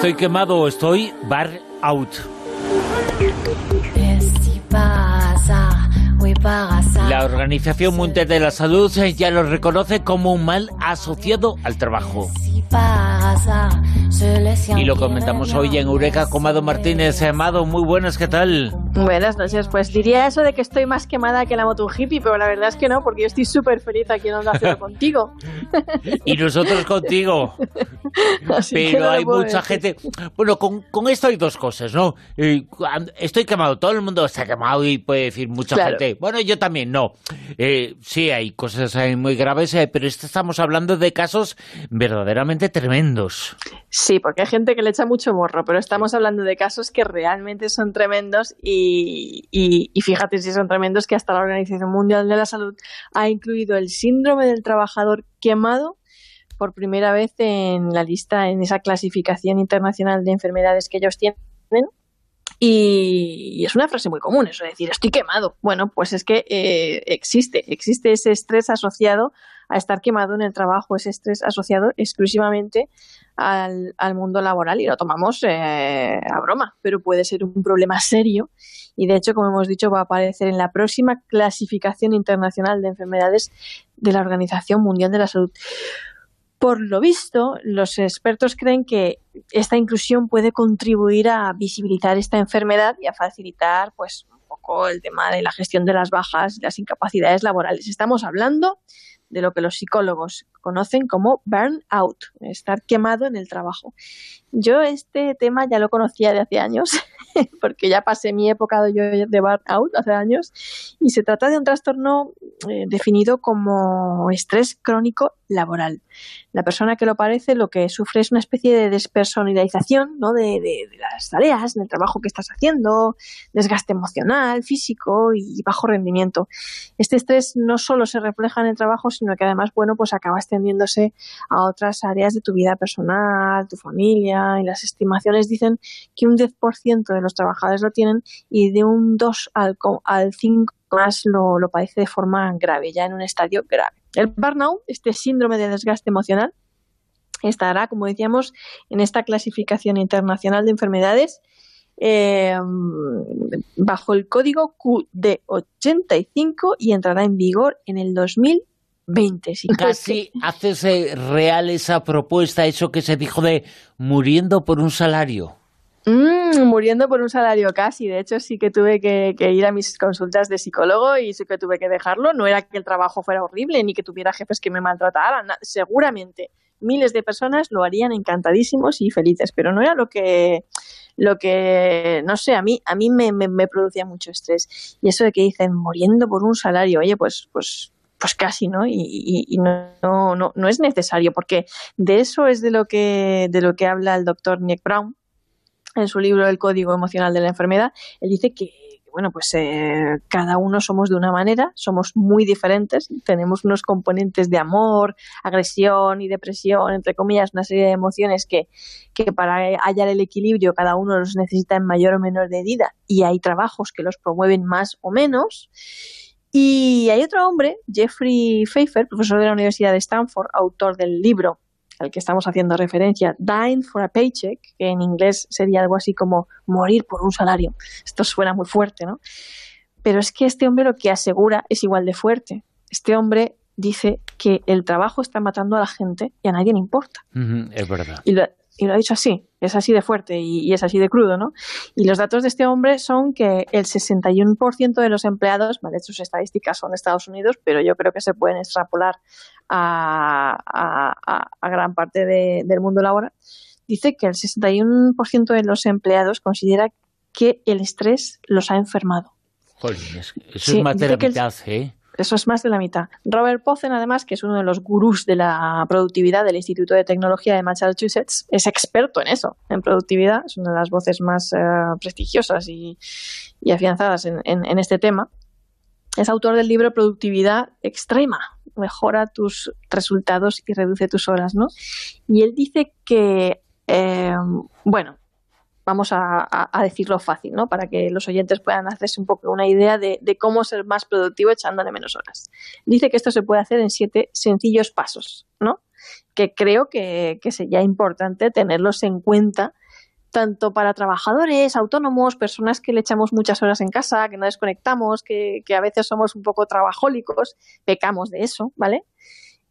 Estoy quemado o estoy bar out. La Organización Mundial de la Salud ya lo reconoce como un mal asociado al trabajo. Y lo comentamos hoy en Eureka con Mado Martínez. Amado, muy buenas, ¿qué tal? Buenas noches. Pues diría eso de que estoy más quemada que la moto hippie, pero la verdad es que no, porque yo estoy súper feliz aquí en Onda Cero contigo. y nosotros contigo. pero hay mucha gente... Bueno, con, esto hay dos cosas, ¿no? Estoy quemado, todo el mundo está quemado y puede decir mucha gente. Bueno, yo también, no. Eh, sí, hay cosas muy graves, eh, pero estamos hablando de casos verdaderamente tremendos. Sí, porque hay gente que le echa mucho morro, pero estamos hablando de casos que realmente son tremendos y, y, fíjate si son tremendos que hasta la Organización Mundial de la Salud ha incluido el síndrome del trabajador quemado por primera vez en la lista, en esa clasificación internacional de enfermedades que ellos tienen. Y, es una frase muy común, eso de decir, estoy quemado. Bueno, pues es que eh, existe, existe ese estrés asociado a estar quemado en el trabajo, ese estrés asociado exclusivamente al, mundo laboral y lo tomamos eh, a broma, pero puede ser un problema serio y de hecho, como hemos dicho, va a aparecer en la próxima clasificación internacional de enfermedades de la Organización Mundial de la Salud. Por lo visto, los expertos creen que esta inclusión puede contribuir a visibilizar esta enfermedad y a facilitar pues un poco el tema de la gestión de las bajas y las incapacidades laborales. Estamos hablando de lo que los psicólogos conocen como burnout, estar quemado en el trabajo. Yo este tema ya lo conocía de hace años, porque ya pasé mi época de, de burnout hace años, y se trata de un trastorno eh, definido como estrés crónico laboral. La persona que lo padece lo que sufre es una especie de despersonalización ¿no? de, las tareas, del trabajo que estás haciendo, desgaste emocional, físico y bajo rendimiento. Este estrés no solo se refleja en el trabajo, sino que además, bueno, pues acaba extendiéndose a otras áreas de tu vida personal, tu familia, y las estimaciones dicen que un 10% de los trabajadores lo tienen y de un 2 al, al 5 más lo, lo padece de forma grave, ya en un estadio grave. El burnout, este síndrome de desgaste emocional, estará, como decíamos, en esta clasificación internacional de enfermedades eh, bajo el código QD85 y entrará en vigor en el 2020. Casi haces real esa propuesta, eso que se dijo de muriendo por un salario. Mm, muriendo por un salario casi. De hecho, sí que tuve que, ir a mis consultas de psicólogo y sí que tuve que dejarlo. No era que el trabajo fuera horrible ni que tuviera jefes que me maltrataran. Seguramente miles de personas lo harían encantadísimos y felices, pero no era lo que lo que no sé a mí a mí me, me, producía mucho estrés y eso de que dicen muriendo por un salario oye pues pues pues casi no y, y, no, no, no es necesario porque de eso es de lo que de lo que habla el doctor Nick Brown en su libro El Código Emocional de la Enfermedad, él dice que bueno, pues eh, cada uno somos de una manera, somos muy diferentes, tenemos unos componentes de amor, agresión y depresión, entre comillas, una serie de emociones que, que para hallar el equilibrio cada uno los necesita en mayor o menor medida y hay trabajos que los promueven más o menos. Y hay otro hombre, Jeffrey Pfeiffer, profesor de la Universidad de Stanford, autor del libro al que estamos haciendo referencia, dying for a paycheck, que en inglés sería algo así como morir por un salario. Esto suena muy fuerte, ¿no? Pero es que este hombre lo que asegura es igual de fuerte. Este hombre dice que el trabajo está matando a la gente y a nadie le importa. es verdad. Y y lo ha dicho así, es así de fuerte y, es así de crudo, ¿no? Y los datos de este hombre son que el 61% de los empleados, vale, sus estadísticas son de Estados Unidos, pero yo creo que se pueden extrapolar a, gran parte del mundo laboral, dice que el 61% de los empleados considera que el estrés los ha enfermado. Joder, eso es mitad, ¿eh? Eso es más de la mitad. Robert Pozen, además, que es uno de los gurús de la productividad del Instituto de Tecnología de Massachusetts, es experto en eso, en productividad. Es una de las voces más eh, prestigiosas y, afianzadas en, este tema. Es autor del libro Productividad Extrema. Mejora tus resultados y reduce tus horas, ¿no? Y él dice que, eh, bueno, vamos a, decirlo fácil, ¿no? Para que los oyentes puedan hacerse un poco una idea de, cómo ser más productivo echándole menos horas. Dice que esto se puede hacer en siete sencillos pasos, ¿no? Que creo que, sería importante tenerlos en cuenta tanto para trabajadores, autónomos, personas que le echamos muchas horas en casa, que no desconectamos, que, a veces somos un poco trabajólicos, pecamos de eso, ¿vale?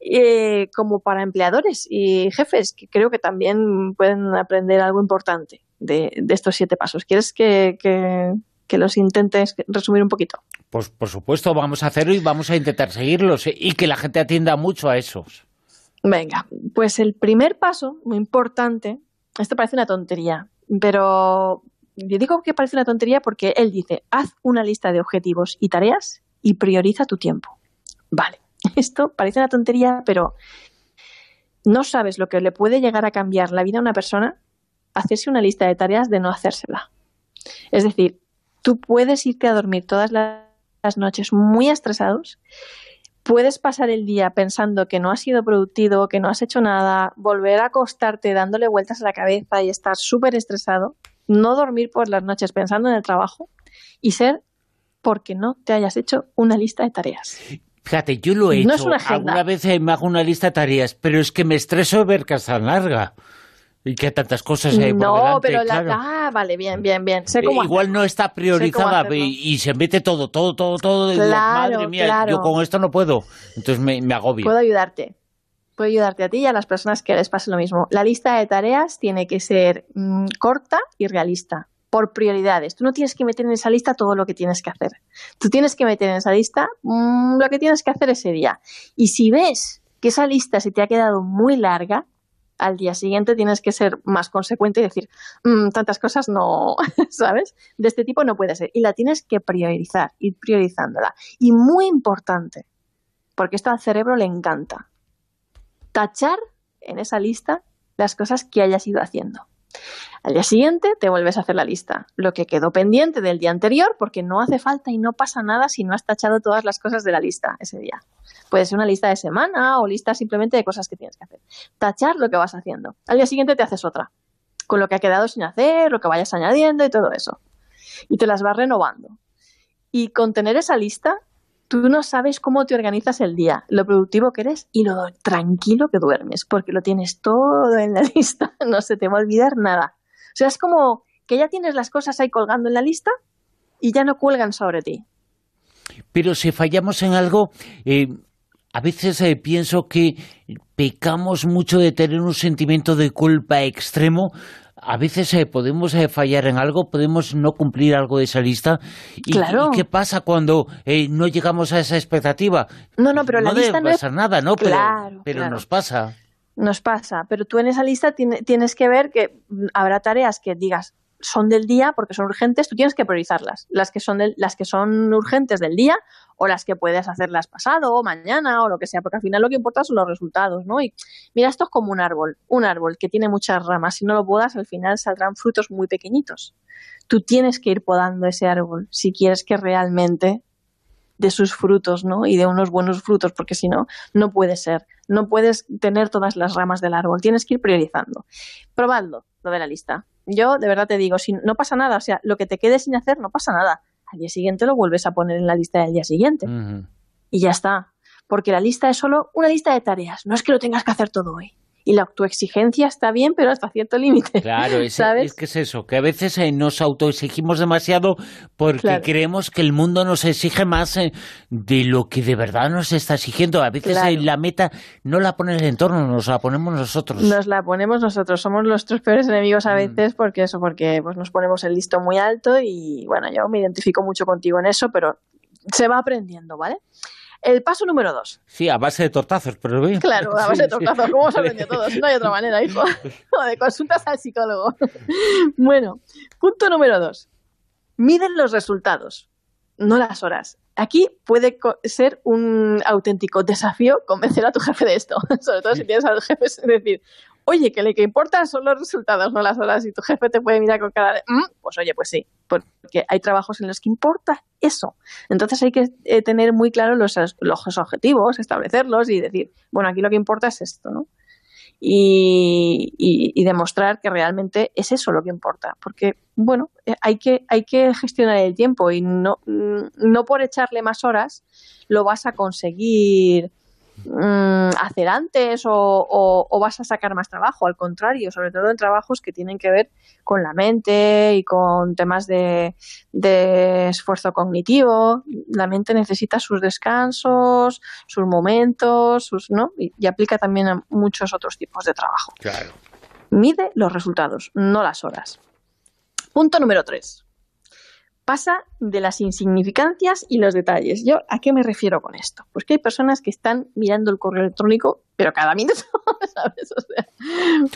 Eh, como para empleadores y jefes, que creo que también pueden aprender algo importante de, estos siete pasos. ¿Quieres que, que, los intentes resumir un poquito? Pues por supuesto, vamos a hacerlo y vamos a intentar seguirlos eh, y que la gente atienda mucho a esos. Venga, pues el primer paso, muy importante, esto parece una tontería, pero yo digo que parece una tontería porque él dice, haz una lista de objetivos y tareas y prioriza tu tiempo. Vale, esto parece una tontería, pero no sabes lo que le puede llegar a cambiar la vida a una persona hacerse una lista de tareas de no hacérsela. Es decir, tú puedes irte a dormir todas las noches muy estresados puedes pasar el día pensando que no has sido productivo, que no has hecho nada, volver a acostarte dándole vueltas a la cabeza y estar súper estresado, no dormir por las noches pensando en el trabajo y ser porque no te hayas hecho una lista de tareas. Fíjate, yo lo he hecho. Alguna vez me hago una lista de tareas, pero es que me estreso ver que es tan larga. Y que tantas cosas hay por No, pero la... Ah, vale, bien, bien, bien. Igual no está priorizada y, se mete todo, todo, todo, todo. Madre mía, yo con esto no puedo. Entonces me, me agobio. Puedo ayudarte. Puedo ayudarte a ti y a las personas que les pase lo mismo. La lista de tareas tiene que ser mm, corta y realista por prioridades. Tú no tienes que meter en esa lista todo lo que tienes que hacer. Tú tienes que meter en esa lista mm, lo que tienes que hacer ese día. Y si ves que esa lista se te ha quedado muy larga, al día siguiente tienes que ser más consecuente y decir, mm, tantas cosas no, ¿sabes? De este tipo no puede ser. Y la tienes que priorizar, ir priorizándola. Y muy importante, porque esto al cerebro le encanta, tachar en esa lista las cosas que hayas ido haciendo. Al día siguiente te vuelves a hacer la lista, lo que quedó pendiente del día anterior, porque no hace falta y no pasa nada si no has tachado todas las cosas de la lista ese día. Puede ser una lista de semana o lista simplemente de cosas que tienes que hacer. Tachar lo que vas haciendo. Al día siguiente te haces otra, con lo que ha quedado sin hacer, lo que vayas añadiendo y todo eso. Y te las vas renovando. Y con tener esa lista, tú no sabes cómo te organizas el día, lo productivo que eres y lo tranquilo que duermes, porque lo tienes todo en la lista, no se te va a olvidar nada. O sea, es como que ya tienes las cosas ahí colgando en la lista y ya no cuelgan sobre ti. Pero si fallamos en algo, eh, a veces eh, pienso que pecamos mucho de tener un sentimiento de culpa extremo. A veces eh, podemos eh, fallar en algo, podemos no cumplir algo de esa lista. ¿Y, qué pasa cuando no llegamos a esa expectativa? No, no, pero la lista no pasa nada, ¿no? pero, nos pasa. Nos pasa, pero tú en esa lista tienes que ver que habrá tareas que digas, son del día porque son urgentes, tú tienes que priorizarlas. Las que son, las que son urgentes del día o las que puedes hacerlas pasado o mañana o lo que sea, porque al final lo que importa son los resultados, ¿no? Y mira, esto es como un árbol, un árbol que tiene muchas ramas. Si no lo podas, al final saldrán frutos muy pequeñitos. Tú tienes que ir podando ese árbol si quieres que realmente de sus frutos, ¿no? Y de unos buenos frutos, porque si no, no puede ser. No puedes tener todas las ramas del árbol. Tienes que ir priorizando. Probadlo, lo de la lista yo de verdad te digo, si no pasa nada, o sea, lo que te quede sin hacer no pasa nada. Al día siguiente lo vuelves a poner en la lista del día siguiente. Y ya está. Porque la lista es solo una lista de tareas. No es que lo tengas que hacer todo hoy y la autoexigencia está bien, pero hasta cierto límite. Claro, es, es, que es eso, que a veces eh, nos autoexigimos demasiado porque creemos que el mundo nos exige más eh, de lo que de verdad nos está exigiendo. A veces eh, la meta no la pone el entorno, nos la ponemos nosotros. Nos la ponemos nosotros, somos nuestros peores enemigos a mm. veces porque eso, porque pues nos ponemos el listo muy alto y bueno, yo me identifico mucho contigo en eso, pero se va aprendido, ¿vale? El paso número dos. Sí, a base de tortazos, pero bien. Claro, a base de tortazos, ¿cómo se aprendido todos? No hay otra manera, hijo. de consultas al psicólogo. Bueno, punto número dos. Miden los resultados, no las horas. Aquí puede ser un auténtico desafío convencer a tu jefe de esto, sobre todo si tienes a los jefes, es decir, oye, que lo que importa son los resultados, no las horas, y tu jefe te puede mirar con cara de, mm", pues oye, pues sí, porque hay trabajos en los que importa eso. Entonces hay que eh, tener muy claro los, los objetivos, establecerlos y decir, bueno, aquí lo que importa es esto, ¿no? Y, y, demostrar que realmente es eso lo que importa. Porque, bueno, eh, hay que, hay que gestionar el tiempo y no, no por echarle más horas lo vas a conseguir mm, hacer antes o, vas a sacar más trabajo. Al contrario, sobre todo en trabajos que tienen que ver con la mente y con temas de, esfuerzo cognitivo. La mente necesita sus descansos, sus momentos, sus, ¿no? Y, y aplica también a muchos otros tipos de trabajo. Claro. Mide los resultados, no las horas. Punto número tres pasa de las insignificancias y los detalles. ¿Yo a qué me refiero con esto? Pues que hay personas que están mirando el correo electrónico, pero cada minuto, ¿sabes?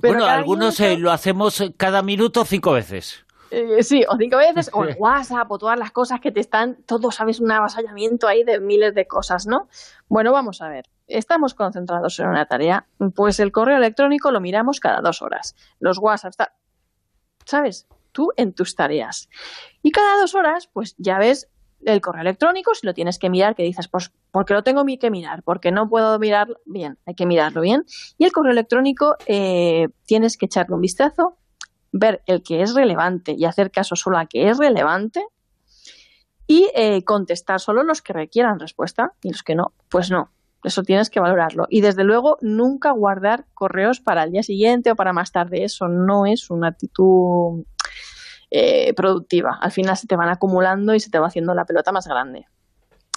bueno, algunos eh, lo hacemos cada minuto cinco veces. Eh, sí, o cinco veces, o el WhatsApp, o todas las cosas que te están, todo, sabes, un avasallamiento ahí de miles de cosas, ¿no? Bueno, vamos a ver. Estamos concentrados en una tarea, pues el correo electrónico lo miramos cada dos horas. Los WhatsApp, ¿sabes? Tú en tus tareas. Y cada dos horas, pues ya ves el correo electrónico, si lo tienes que mirar, que dices, pues porque lo tengo que mirar, porque no puedo mirarlo bien, hay que mirarlo bien. Y el correo electrónico eh, tienes que echarle un vistazo, ver el que es relevante y hacer caso solo a que es relevante y eh, contestar solo los que requieran respuesta y los que no, pues no. Eso tienes que valorarlo. Y desde luego, nunca guardar correos para el día siguiente o para más tarde. Eso no es una actitud eh, productiva. Al final se te van acumulando y se te va haciendo la pelota más grande.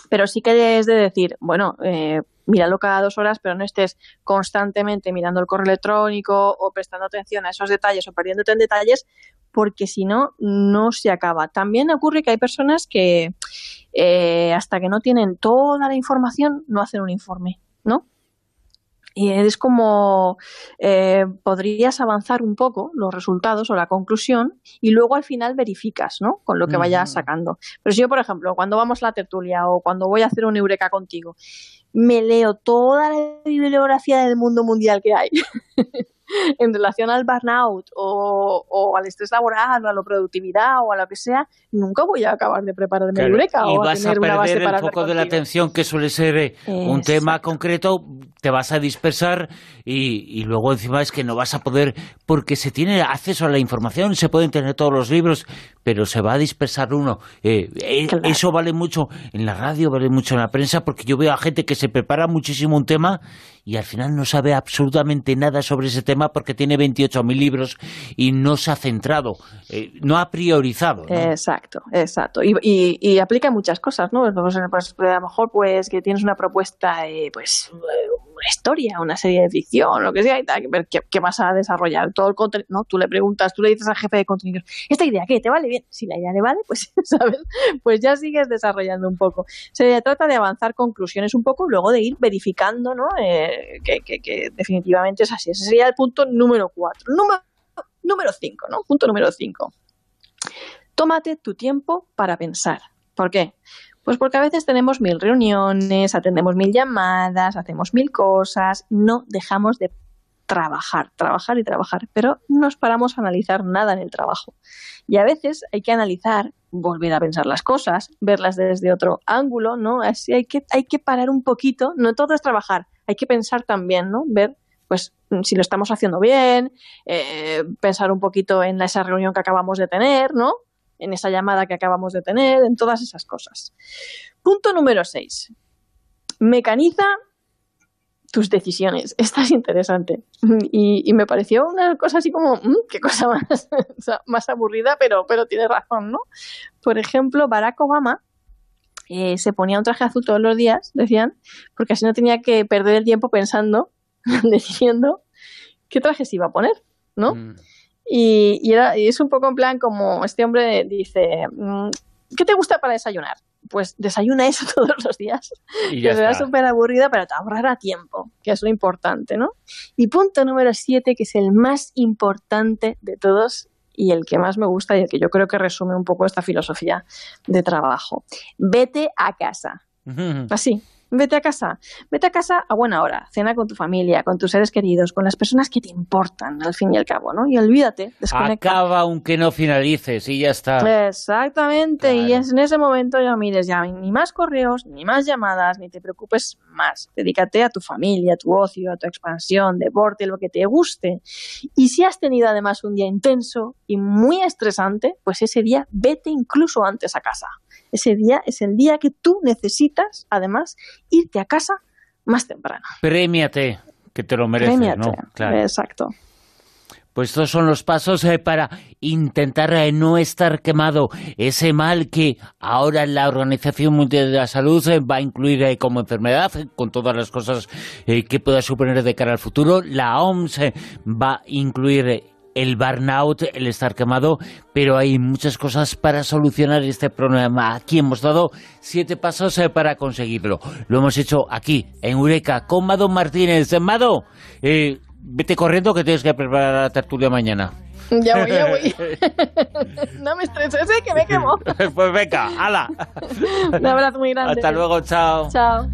Pero sí que es de decir, bueno, eh, míralo cada dos horas, pero no estés constantemente mirando el correo electrónico o prestando atención a esos detalles o perdiéndote en detalles, porque si no, no se acaba. También ocurre que hay personas que eh, hasta que no tienen toda la información no hacen un informe. Y es como eh, podrías avanzar un poco los resultados o la conclusión y luego al final verificas, ¿no? Con lo que vayas sacando. Pero si yo, por ejemplo, cuando vamos a la tertulia o cuando voy a hacer un eureka contigo, me leo toda la bibliografía del mundo mundial que hay en relación al burnout o, al estrés laboral o a la productividad o a lo que sea, nunca voy a acabar de prepararme el eureka y o vas a, perder el foco de la atención que suele ser eh, un tema concreto, te vas a dispersar y, luego encima es que no vas a poder porque se tiene acceso a la información, se pueden tener todos los libros, pero se va a dispersar uno. Eh, eh, eso vale mucho en la radio, vale mucho en la prensa porque yo veo a gente que se prepara muchísimo un tema y al final no sabe absolutamente nada sobre ese tema porque tiene 28.000 libros y no se ha centrado, eh, no ha priorizado. Exacto, exacto. Y, y, aplica muchas cosas, ¿no? A lo mejor pues que tienes una propuesta, eh, pues una historia, una serie de ficción, lo que sea, y tal, ver qué, vas a desarrollar. Todo el contenido, ¿no? Tú le preguntas, tú le dices al jefe de contenidos, ¿esta idea qué? ¿Te vale bien? Si la idea le vale, pues, ¿sabes? Pues ya sigues desarrollando un poco. Se trata de avanzar conclusiones un poco, luego de ir verificando, ¿no? Eh, que, que, definitivamente es así. Ese sería el punto número cuatro. Número, número cinco, ¿no? Punto número cinco. Tómate tu tiempo para pensar. ¿Por qué? Pues porque a veces tenemos mil reuniones, atendemos mil llamadas, hacemos mil cosas, no dejamos de trabajar, trabajar y trabajar, pero no nos paramos a analizar nada en el trabajo. Y a veces hay que analizar, volver a pensar las cosas, verlas desde otro ángulo, ¿no? Así hay que, hay que parar un poquito, no todo es trabajar, hay que pensar también, ¿no? Ver pues si lo estamos haciendo bien, eh, pensar un poquito en esa reunión que acabamos de tener, ¿no? En esa llamada que acabamos de tener, en todas esas cosas. Punto número 6. Mecaniza tus decisiones. Esta es interesante. Y, me pareció una cosa así como, mm, qué cosa más, aburrida, pero, pero tiene razón, ¿no? Por ejemplo, Barack Obama eh, se ponía un traje azul todos los días, decían, porque así no tenía que perder el tiempo pensando, decidiendo qué traje se iba a poner, ¿no? Mm. Y, era, y es un poco en plan como este hombre dice, mm, ¿qué te gusta para desayunar? Pues desayuna eso todos los días. Y que será súper aburrida, pero te ahorrará tiempo, que es lo importante, ¿no? Y punto número siete, que es el más importante de todos y el que más me gusta y el que yo creo que resume un poco esta filosofía de trabajo. Vete a casa. Así, Vete a casa, vete a casa a buena hora, cena con tu familia, con tus seres queridos, con las personas que te importan, al fin y al cabo, ¿no? Y olvídate, desconecta. Acaba aunque no finalices y ya está. Exactamente, y es en ese momento ya mires ya ni más correos, ni más llamadas, ni te preocupes más. Dedícate a tu familia, a tu ocio, a tu expansión, deporte, lo que te guste. Y si has tenido además un día intenso y muy estresante, pues ese día vete incluso antes a casa. Ese día es el día que tú necesitas, además, irte a casa más temprano. Premiate, que te lo mereces, ¿no? Claro. Exacto. Pues estos son los pasos eh, para intentar eh, no estar quemado. Ese mal que ahora la Organización Mundial de la Salud eh, va a incluir como enfermedad, con todas las cosas que pueda suponer de cara al futuro. La OMS va a incluir el burnout, el estar quemado, pero hay muchas cosas para solucionar este problema. Aquí hemos dado siete pasos para conseguirlo. Lo hemos hecho aquí, en Eureka, con Mado Martínez. Mado, vete corriendo que tienes que preparar la tertulia mañana. Ya voy, ya voy. no me estreses, ¿eh? que me quemo. pues venga, hala. Un abrazo muy grande. Hasta luego, chao. Chao.